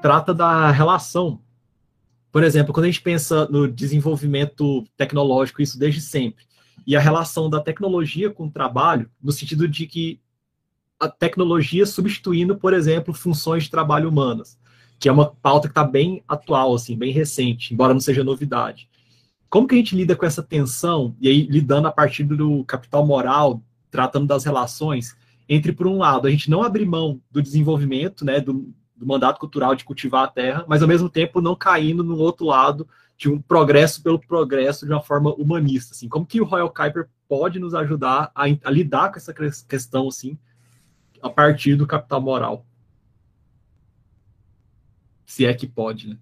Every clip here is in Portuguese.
trata da relação. Por exemplo, quando a gente pensa no desenvolvimento tecnológico, isso desde sempre, e a relação da tecnologia com o trabalho, no sentido de que a tecnologia substituindo, por exemplo, funções de trabalho humanas, que é uma pauta que está bem atual, assim, bem recente, embora não seja novidade. Como que a gente lida com essa tensão, e aí lidando a partir do capital moral, tratando das relações, entre, por um lado, a gente não abrir mão do desenvolvimento, né, do, do mandato cultural de cultivar a terra, mas ao mesmo tempo não caindo no outro lado de um progresso pelo progresso de uma forma humanista, assim. Como que o Royal Kuiper pode nos ajudar a, a lidar com essa questão, assim, a partir do capital moral? Se é que pode, né?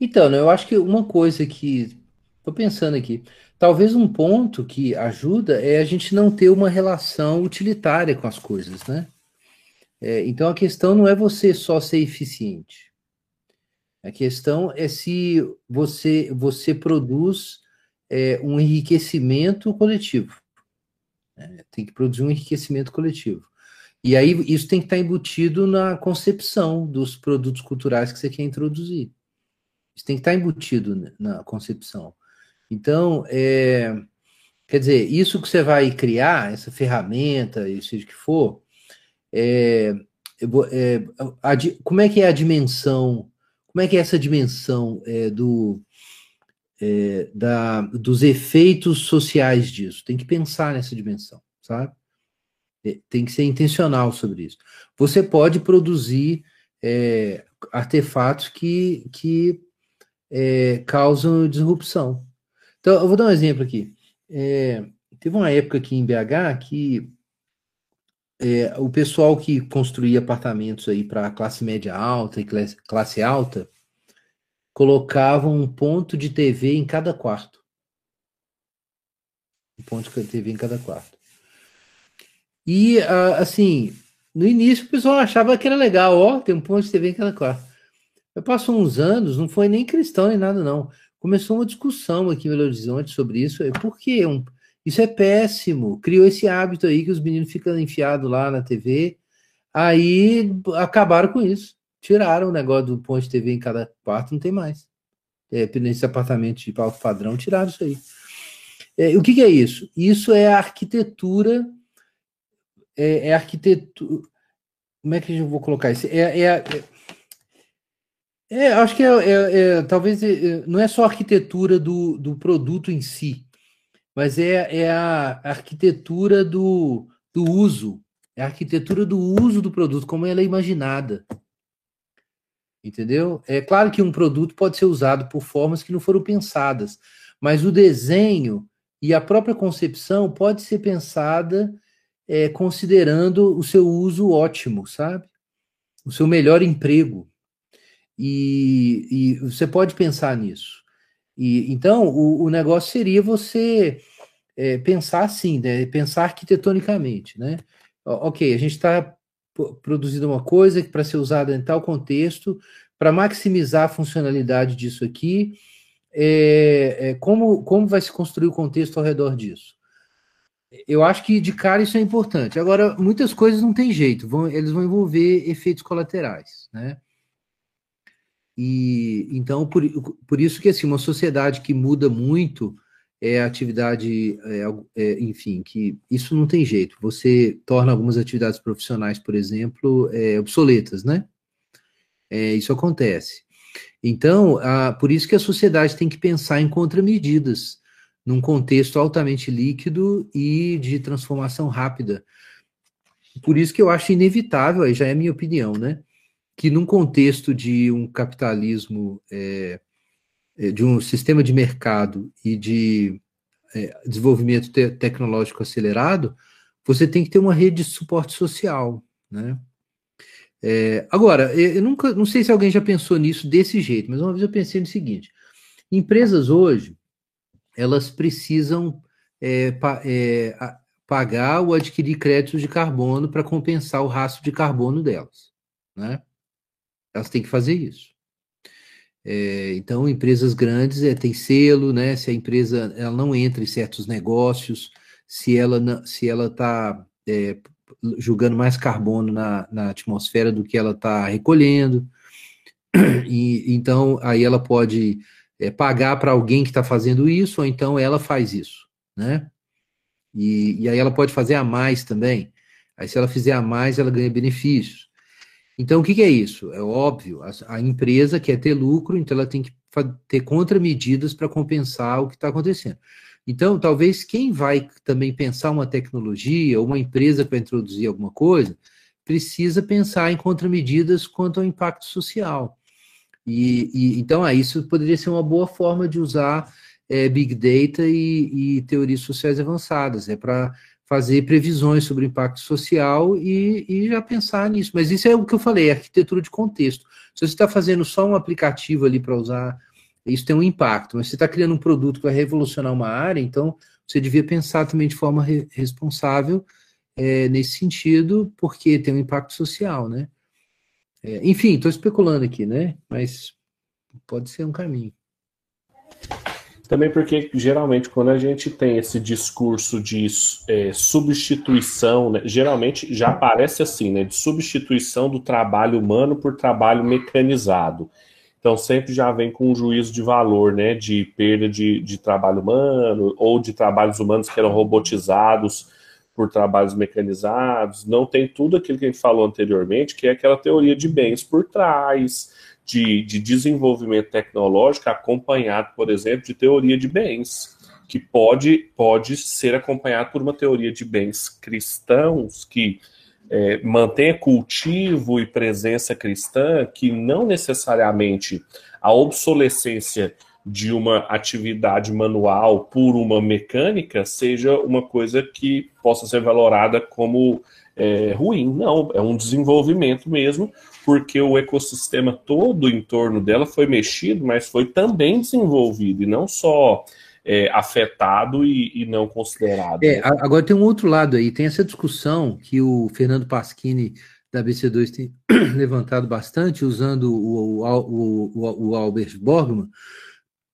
Então, né, eu acho que uma coisa que. Estou pensando aqui. Talvez um ponto que ajuda é a gente não ter uma relação utilitária com as coisas, né? É, então a questão não é você só ser eficiente. A questão é se você, você produz é, um enriquecimento coletivo. É, tem que produzir um enriquecimento coletivo. E aí isso tem que estar embutido na concepção dos produtos culturais que você quer introduzir. Isso tem que estar embutido na concepção. Então, é, quer dizer, isso que você vai criar, essa ferramenta, seja o que for, é, é, a, como é que é a dimensão, como é que é essa dimensão é, do, é, da, dos efeitos sociais disso? Tem que pensar nessa dimensão, sabe? É, tem que ser intencional sobre isso. Você pode produzir é, artefatos que, que causam disrupção. Então, eu vou dar um exemplo aqui. Teve uma época aqui em BH que é, o pessoal que construía apartamentos aí para classe média alta e classe, alta colocava um ponto de TV em cada quarto. Um ponto de TV em cada quarto. E, assim, no início o pessoal achava que era legal, ó, tem um ponto de TV em cada quarto. Passou uns anos, não foi nem cristão nem nada, não. Começou uma discussão aqui em Belo Horizonte sobre isso. Por que um, isso é péssimo. Criou esse hábito aí que os meninos ficam enfiados lá na TV. Aí acabaram com isso. Tiraram o negócio do ponto de TV em cada quarto, não tem mais. É, nesse apartamento de alto padrão, tiraram isso aí. É, o que, que, é isso? Isso é a arquitetura é, é arquitetura. Como é que eu vou colocar isso? É, é, é, é acho que é, é, é talvez não é só a arquitetura do, do produto em si, mas é, é a arquitetura do, do uso, é a arquitetura do uso do produto, como ela é imaginada. Entendeu? É claro que um produto pode ser usado por formas que não foram pensadas, mas o desenho e a própria concepção pode ser pensada é, considerando o seu uso ótimo, sabe? O seu melhor emprego. E, e você pode pensar nisso. E então o, o negócio seria você é, pensar assim, né? Pensar arquitetonicamente, né? Ok, a gente está produzindo uma coisa para ser usada em tal contexto, para maximizar a funcionalidade disso aqui, é, é, como, como vai se construir o contexto ao redor disso? eu acho que de cara isso é importante. Agora, muitas coisas não tem jeito, vão, eles vão envolver efeitos colaterais, né? E então por, por isso que assim uma sociedade que muda muito é atividade, é, é, enfim, que isso não tem jeito. Você torna algumas atividades profissionais, por exemplo, é, obsoletas, né? É, isso acontece. Então, a, por isso que a sociedade tem que pensar em contramedidas num contexto altamente líquido e de transformação rápida. Por isso que eu acho inevitável, aí já é minha opinião, né? Que num contexto de um capitalismo, é, é de um sistema de mercado e de é, desenvolvimento te tecnológico acelerado, você tem que ter uma rede de suporte social, né? É, agora, eu nunca, não sei se alguém já pensou nisso desse jeito, mas uma vez eu pensei no seguinte: empresas hoje elas precisam é, pa, é, a, pagar ou adquirir créditos de carbono para compensar o rastro de carbono delas, né? Elas têm que fazer isso. É, então, empresas grandes é, têm selo, né? Se a empresa ela não entra em certos negócios, se ela se ela está é, julgando mais carbono na, na atmosfera do que ela está recolhendo. E, então, aí ela pode é, pagar para alguém que está fazendo isso, ou então ela faz isso, né? E, e aí ela pode fazer a mais também. Aí, se ela fizer a mais, ela ganha benefícios. Então, o que, que é isso? É óbvio, a, a, empresa quer ter lucro, então ela tem que ter contramedidas para compensar o que está acontecendo. Então, talvez quem vai também pensar uma tecnologia, ou uma empresa vai introduzir alguma coisa, precisa pensar em contramedidas quanto ao impacto social. E, e então, ah, isso poderia ser uma boa forma de usar é, Big Data e, e teorias sociais avançadas, é para fazer previsões sobre o impacto social e, e, já pensar nisso. Mas isso é o que eu falei, arquitetura de contexto. Se você está fazendo só um aplicativo ali para usar, isso tem um impacto. Mas você está criando um produto que vai revolucionar uma área, então você devia pensar também de forma re responsável é, nesse sentido, porque tem um impacto social, né? É, enfim, estou especulando aqui, né? Mas pode ser um caminho. Também porque, geralmente, quando a gente tem esse discurso de é, substituição, né, geralmente já aparece assim, né, de substituição do trabalho humano por trabalho mecanizado. Então, sempre já vem com um juízo de valor, né, de perda de, de trabalho humano ou de trabalhos humanos que eram robotizados por trabalhos mecanizados. Não tem tudo aquilo que a gente falou anteriormente, que é aquela teoria de bens por trás, de, de desenvolvimento tecnológico acompanhado, por exemplo, de teoria de bens, que pode, pode ser acompanhado por uma teoria de bens cristãos que é, mantenha cultivo e presença cristã, que não necessariamente a obsolescência de uma atividade manual por uma mecânica seja uma coisa que possa ser valorada como é, ruim. Não, é um desenvolvimento mesmo, porque o ecossistema todo em torno dela foi mexido, mas foi também desenvolvido, e não só é, afetado e, e, não considerado. É, agora tem um outro lado aí, tem essa discussão que o Fernando Pasquini da BC2 tem levantado bastante, usando o, o, o, o Albert Borgman,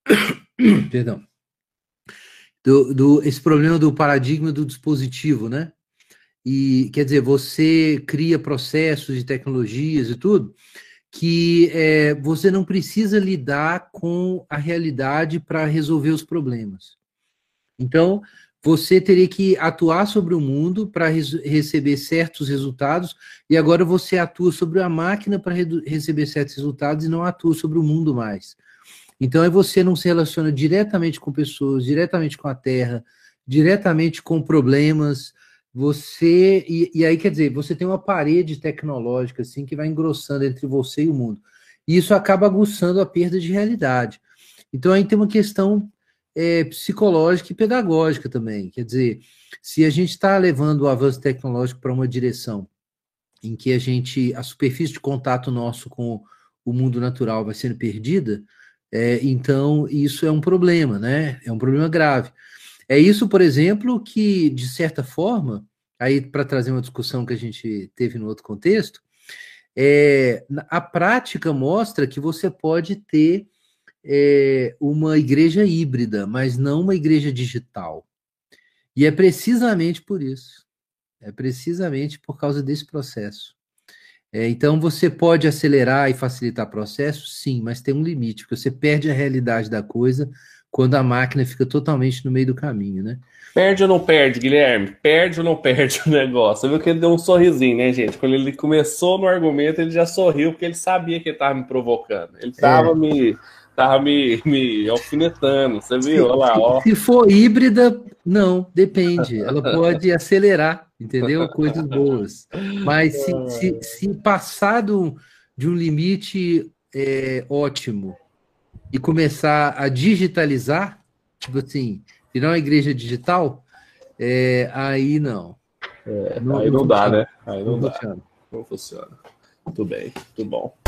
perdão, do, do, esse problema do paradigma do dispositivo, né? E quer dizer, você cria processos e tecnologias e tudo que é, você não precisa lidar com a realidade para resolver os problemas. Então, você teria que atuar sobre o mundo para receber certos resultados, e agora você atua sobre a máquina para receber certos resultados e não atua sobre o mundo mais. Então, aí você não se relaciona diretamente com pessoas, diretamente com a terra, diretamente com problemas, você e, e, aí quer dizer você tem uma parede tecnológica assim que vai engrossando entre você e o mundo. E isso acaba aguçando a perda de realidade. Então aí tem uma questão é, psicológica e pedagógica também. Quer dizer se a gente está levando o avanço tecnológico para uma direção em que a gente a superfície de contato nosso com o mundo natural vai sendo perdida é, então isso é um problema né é um problema grave é isso, por exemplo, que, de certa forma, aí para trazer uma discussão que a gente teve no outro contexto, é, a prática mostra que você pode ter é, uma igreja híbrida, mas não uma igreja digital. E é precisamente por isso. É precisamente por causa desse processo. É, então, você pode acelerar e facilitar processos, sim, mas tem um limite, porque você perde a realidade da coisa quando a máquina fica totalmente no meio do caminho, né? Perde ou não perde, Guilherme? Perde ou não perde o negócio? Você viu que ele deu um sorrisinho, né, gente? Quando ele começou no argumento, ele já sorriu, porque ele sabia que ele estava me provocando. Ele estava é. me, tava me, me alfinetando, você viu? Olha lá, ó. Se for híbrida, não, depende. Ela pode acelerar, entendeu? Coisas boas. Mas se, se, se passar do, de um limite é, ótimo e começar a digitalizar, tipo assim, virar uma igreja digital, é, aí não. É, não aí não, não dá, né? Aí não, não dá. Funciona. Não funciona. Tudo bem, tudo bom.